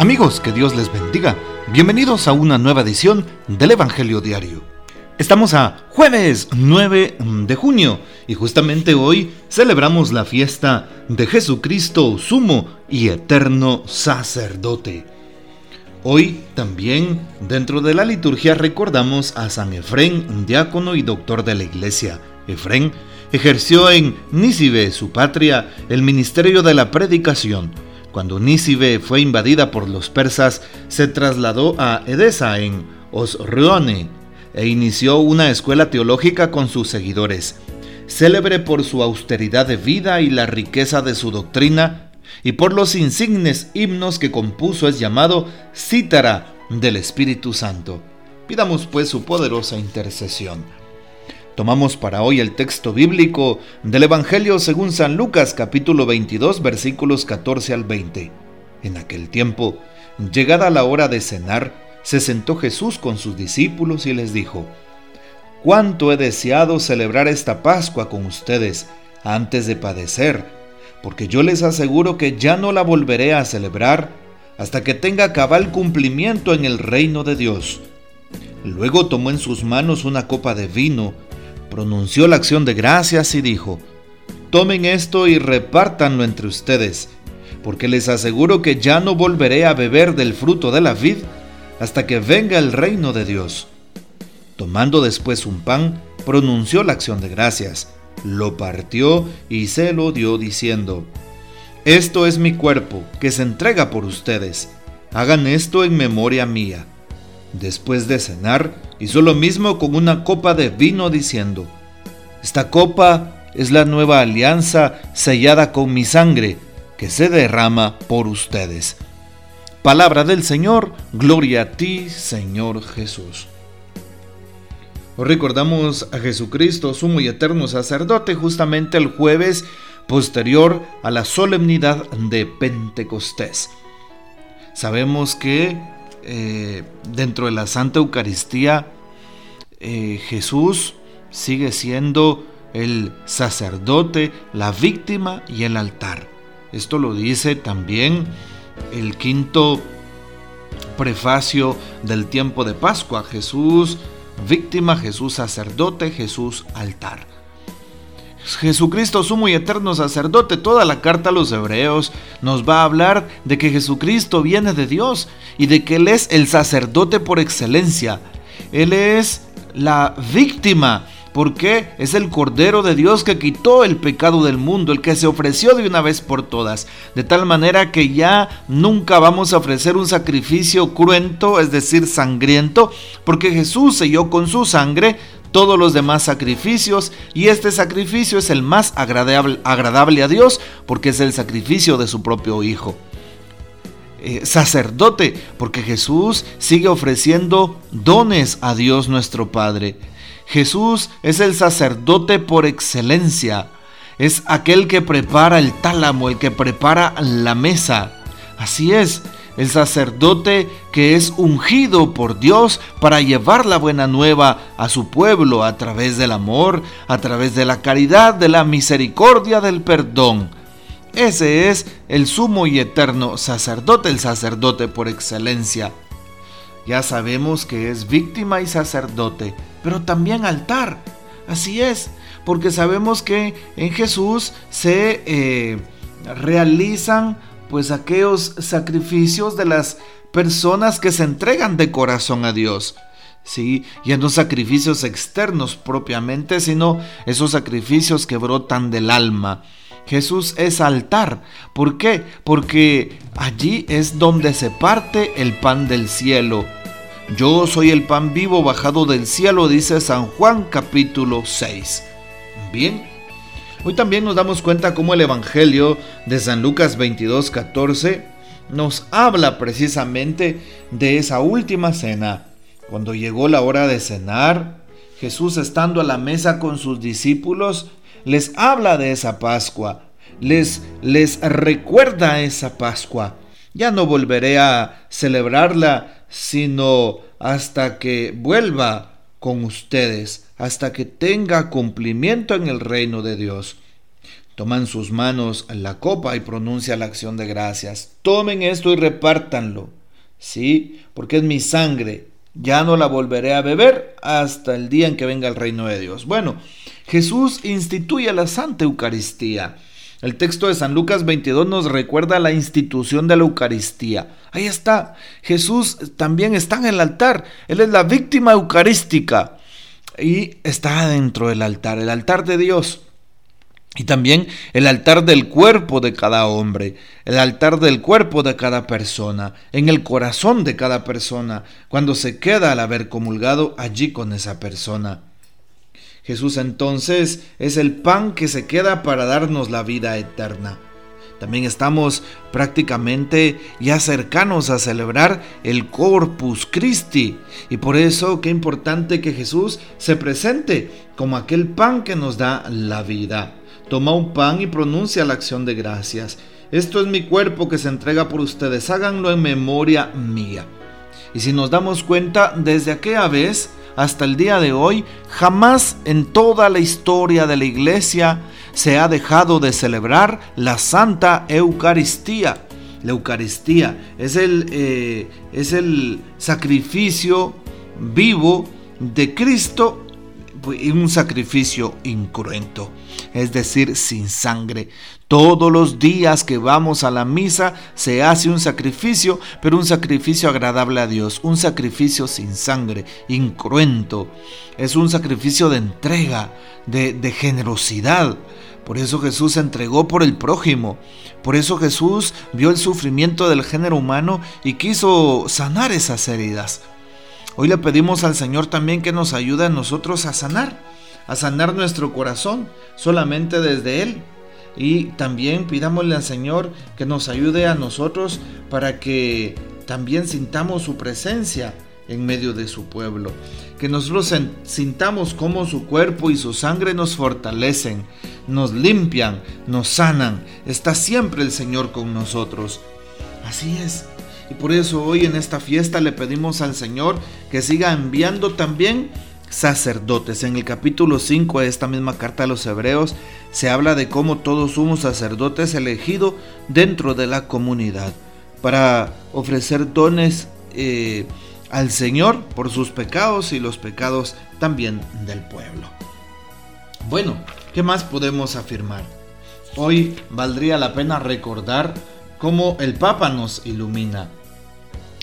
Amigos, que Dios les bendiga. Bienvenidos a una nueva edición del Evangelio Diario. Estamos a jueves 9 de junio y justamente hoy celebramos la fiesta de Jesucristo, sumo y eterno sacerdote. Hoy también dentro de la liturgia recordamos a San Efrén, diácono y doctor de la iglesia. Efrén ejerció en Nícibe, su patria, el ministerio de la predicación cuando Nícibe fue invadida por los persas, se trasladó a Edesa en Osroene e inició una escuela teológica con sus seguidores. Célebre por su austeridad de vida y la riqueza de su doctrina, y por los insignes himnos que compuso es llamado Cítara del Espíritu Santo. Pidamos pues su poderosa intercesión. Tomamos para hoy el texto bíblico del Evangelio según San Lucas capítulo 22 versículos 14 al 20. En aquel tiempo, llegada la hora de cenar, se sentó Jesús con sus discípulos y les dijo, Cuánto he deseado celebrar esta Pascua con ustedes antes de padecer, porque yo les aseguro que ya no la volveré a celebrar hasta que tenga cabal cumplimiento en el reino de Dios. Luego tomó en sus manos una copa de vino, pronunció la acción de gracias y dijo, Tomen esto y repártanlo entre ustedes, porque les aseguro que ya no volveré a beber del fruto de la vid hasta que venga el reino de Dios. Tomando después un pan, pronunció la acción de gracias, lo partió y se lo dio diciendo, Esto es mi cuerpo, que se entrega por ustedes. Hagan esto en memoria mía. Después de cenar, hizo lo mismo con una copa de vino diciendo, Esta copa es la nueva alianza sellada con mi sangre, que se derrama por ustedes. Palabra del Señor, gloria a ti, Señor Jesús. Hoy recordamos a Jesucristo, sumo y eterno sacerdote, justamente el jueves posterior a la solemnidad de Pentecostés. Sabemos que eh, dentro de la Santa Eucaristía, eh, Jesús sigue siendo el sacerdote, la víctima y el altar. Esto lo dice también el quinto prefacio del tiempo de Pascua. Jesús víctima, Jesús sacerdote, Jesús altar. Jesucristo sumo y eterno sacerdote, toda la carta a los hebreos nos va a hablar de que Jesucristo viene de Dios y de que Él es el sacerdote por excelencia. Él es la víctima porque es el Cordero de Dios que quitó el pecado del mundo, el que se ofreció de una vez por todas, de tal manera que ya nunca vamos a ofrecer un sacrificio cruento, es decir, sangriento, porque Jesús selló con su sangre todos los demás sacrificios y este sacrificio es el más agradable, a Dios porque es el sacrificio de su propio Hijo. Eh, sacerdote, porque Jesús sigue ofreciendo dones a Dios nuestro Padre. Jesús es el sacerdote por excelencia, es aquel que prepara el tálamo, el que prepara la mesa. Así es, el sacerdote que es ungido por Dios para llevar la buena nueva a su pueblo a través del amor, a través de la caridad, de la misericordia, del perdón. Ese es el sumo y eterno sacerdote, el sacerdote por excelencia. Ya sabemos que es víctima y sacerdote, pero también altar. Así es, porque sabemos que en Jesús se eh, realizan pues aquellos sacrificios de las personas que se entregan de corazón a Dios. Sí, ya no sacrificios externos propiamente, sino esos sacrificios que brotan del alma. Jesús es altar. ¿Por qué? Porque allí es donde se parte el pan del cielo. Yo soy el pan vivo bajado del cielo, dice San Juan capítulo 6. Bien, Hoy también nos damos cuenta cómo el Evangelio de San Lucas 22, 14 nos habla precisamente de esa última cena. Cuando llegó la hora de cenar, Jesús estando a la mesa con sus discípulos, les habla de esa Pascua, les, les recuerda esa Pascua. Ya no volveré a celebrarla, sino hasta que vuelva con ustedes hasta que tenga cumplimiento en el reino de Dios. Toma en sus manos la copa y pronuncia la acción de gracias. Tomen esto y repártanlo. Sí, porque es mi sangre. Ya no la volveré a beber hasta el día en que venga el reino de Dios. Bueno, Jesús instituye la Santa Eucaristía. El texto de San Lucas 22 nos recuerda la institución de la Eucaristía. Ahí está. Jesús también está en el altar. Él es la víctima eucarística. Y está dentro del altar, el altar de Dios. Y también el altar del cuerpo de cada hombre, el altar del cuerpo de cada persona, en el corazón de cada persona, cuando se queda al haber comulgado allí con esa persona. Jesús entonces es el pan que se queda para darnos la vida eterna. También estamos prácticamente ya cercanos a celebrar el Corpus Christi y por eso qué importante que Jesús se presente como aquel pan que nos da la vida. Toma un pan y pronuncia la acción de gracias. Esto es mi cuerpo que se entrega por ustedes, háganlo en memoria mía. Y si nos damos cuenta, desde aquella vez hasta el día de hoy, jamás en toda la historia de la iglesia se ha dejado de celebrar la Santa Eucaristía. La Eucaristía es el, eh, es el sacrificio vivo de Cristo un sacrificio incruento, es decir, sin sangre. Todos los días que vamos a la misa se hace un sacrificio, pero un sacrificio agradable a Dios, un sacrificio sin sangre, incruento. Es un sacrificio de entrega, de, de generosidad. Por eso Jesús se entregó por el prójimo. Por eso Jesús vio el sufrimiento del género humano y quiso sanar esas heridas. Hoy le pedimos al Señor también que nos ayude a nosotros a sanar, a sanar nuestro corazón solamente desde Él. Y también pidámosle al Señor que nos ayude a nosotros para que también sintamos su presencia en medio de su pueblo. Que nosotros sintamos cómo su cuerpo y su sangre nos fortalecen, nos limpian, nos sanan. Está siempre el Señor con nosotros. Así es. Y por eso hoy en esta fiesta le pedimos al Señor que siga enviando también sacerdotes. En el capítulo 5 de esta misma carta a los hebreos se habla de cómo todo sumo sacerdote es elegido dentro de la comunidad para ofrecer dones eh, al Señor por sus pecados y los pecados también del pueblo. Bueno, ¿qué más podemos afirmar? Hoy valdría la pena recordar cómo el Papa nos ilumina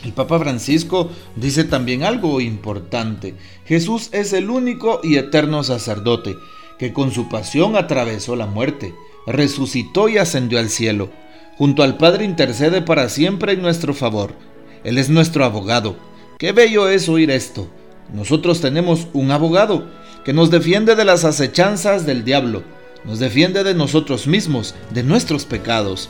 el Papa Francisco dice también algo importante. Jesús es el único y eterno sacerdote que con su pasión atravesó la muerte, resucitó y ascendió al cielo. Junto al Padre intercede para siempre en nuestro favor. Él es nuestro abogado. Qué bello es oír esto. Nosotros tenemos un abogado que nos defiende de las acechanzas del diablo, nos defiende de nosotros mismos, de nuestros pecados.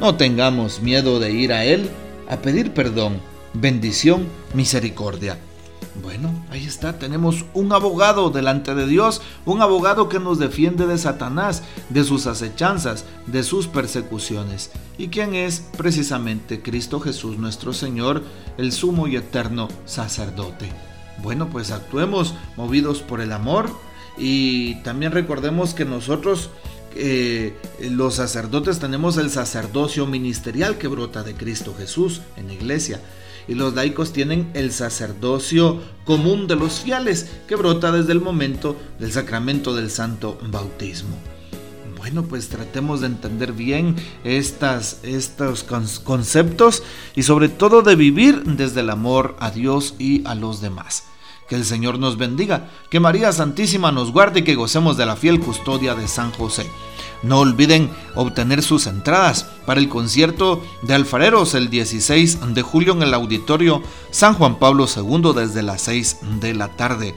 No tengamos miedo de ir a Él a pedir perdón, bendición, misericordia. Bueno, ahí está, tenemos un abogado delante de Dios, un abogado que nos defiende de Satanás, de sus acechanzas, de sus persecuciones. ¿Y quién es? Precisamente Cristo Jesús nuestro Señor, el sumo y eterno sacerdote. Bueno, pues actuemos movidos por el amor y también recordemos que nosotros eh, los sacerdotes tenemos el sacerdocio ministerial que brota de Cristo Jesús en la iglesia. Y los laicos tienen el sacerdocio común de los fieles que brota desde el momento del sacramento del santo bautismo. Bueno, pues tratemos de entender bien estas, estos conceptos y sobre todo de vivir desde el amor a Dios y a los demás. Que el Señor nos bendiga, que María Santísima nos guarde y que gocemos de la fiel custodia de San José. No olviden obtener sus entradas para el concierto de Alfareros el 16 de julio en el auditorio San Juan Pablo II desde las 6 de la tarde.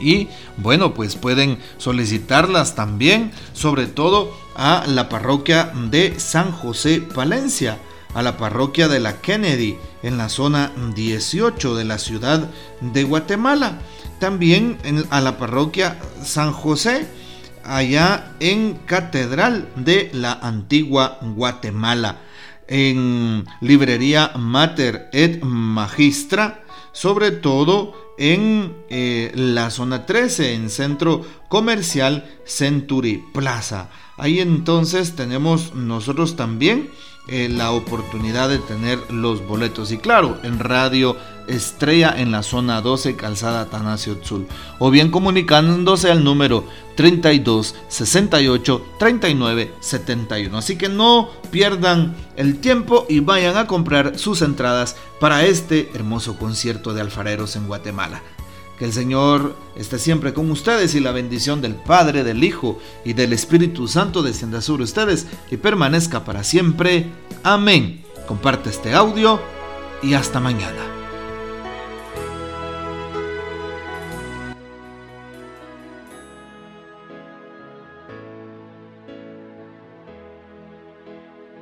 Y bueno, pues pueden solicitarlas también, sobre todo a la parroquia de San José Palencia, a la parroquia de la Kennedy, en la zona 18 de la ciudad de Guatemala. También a la parroquia San José, allá en Catedral de la Antigua Guatemala, en librería Mater et Magistra, sobre todo en eh, la zona 13, en Centro Comercial Century Plaza. Ahí entonces tenemos nosotros también eh, la oportunidad de tener los boletos. Y claro, en radio Estrella en la zona 12, calzada Tanasio Tzul. O bien comunicándose al número 32 68 39 71. Así que no pierdan el tiempo y vayan a comprar sus entradas para este hermoso concierto de alfareros en Guatemala. Que el Señor esté siempre con ustedes y la bendición del Padre, del Hijo y del Espíritu Santo descienda sobre ustedes y permanezca para siempre. Amén. Comparte este audio y hasta mañana.